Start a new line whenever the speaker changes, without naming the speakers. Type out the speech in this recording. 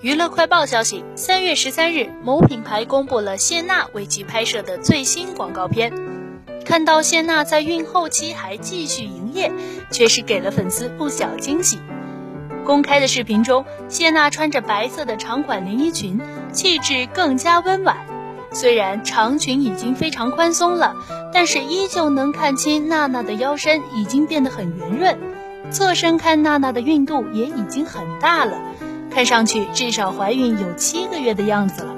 娱乐快报消息：三月十三日，某品牌公布了谢娜为其拍摄的最新广告片。看到谢娜在孕后期还继续营业，确实给了粉丝不小惊喜。公开的视频中，谢娜穿着白色的长款连衣裙，气质更加温婉。虽然长裙已经非常宽松了，但是依旧能看清娜娜的腰身已经变得很圆润。侧身看娜娜的孕肚也已经很大了。看上去至少怀孕有七个月的样子了。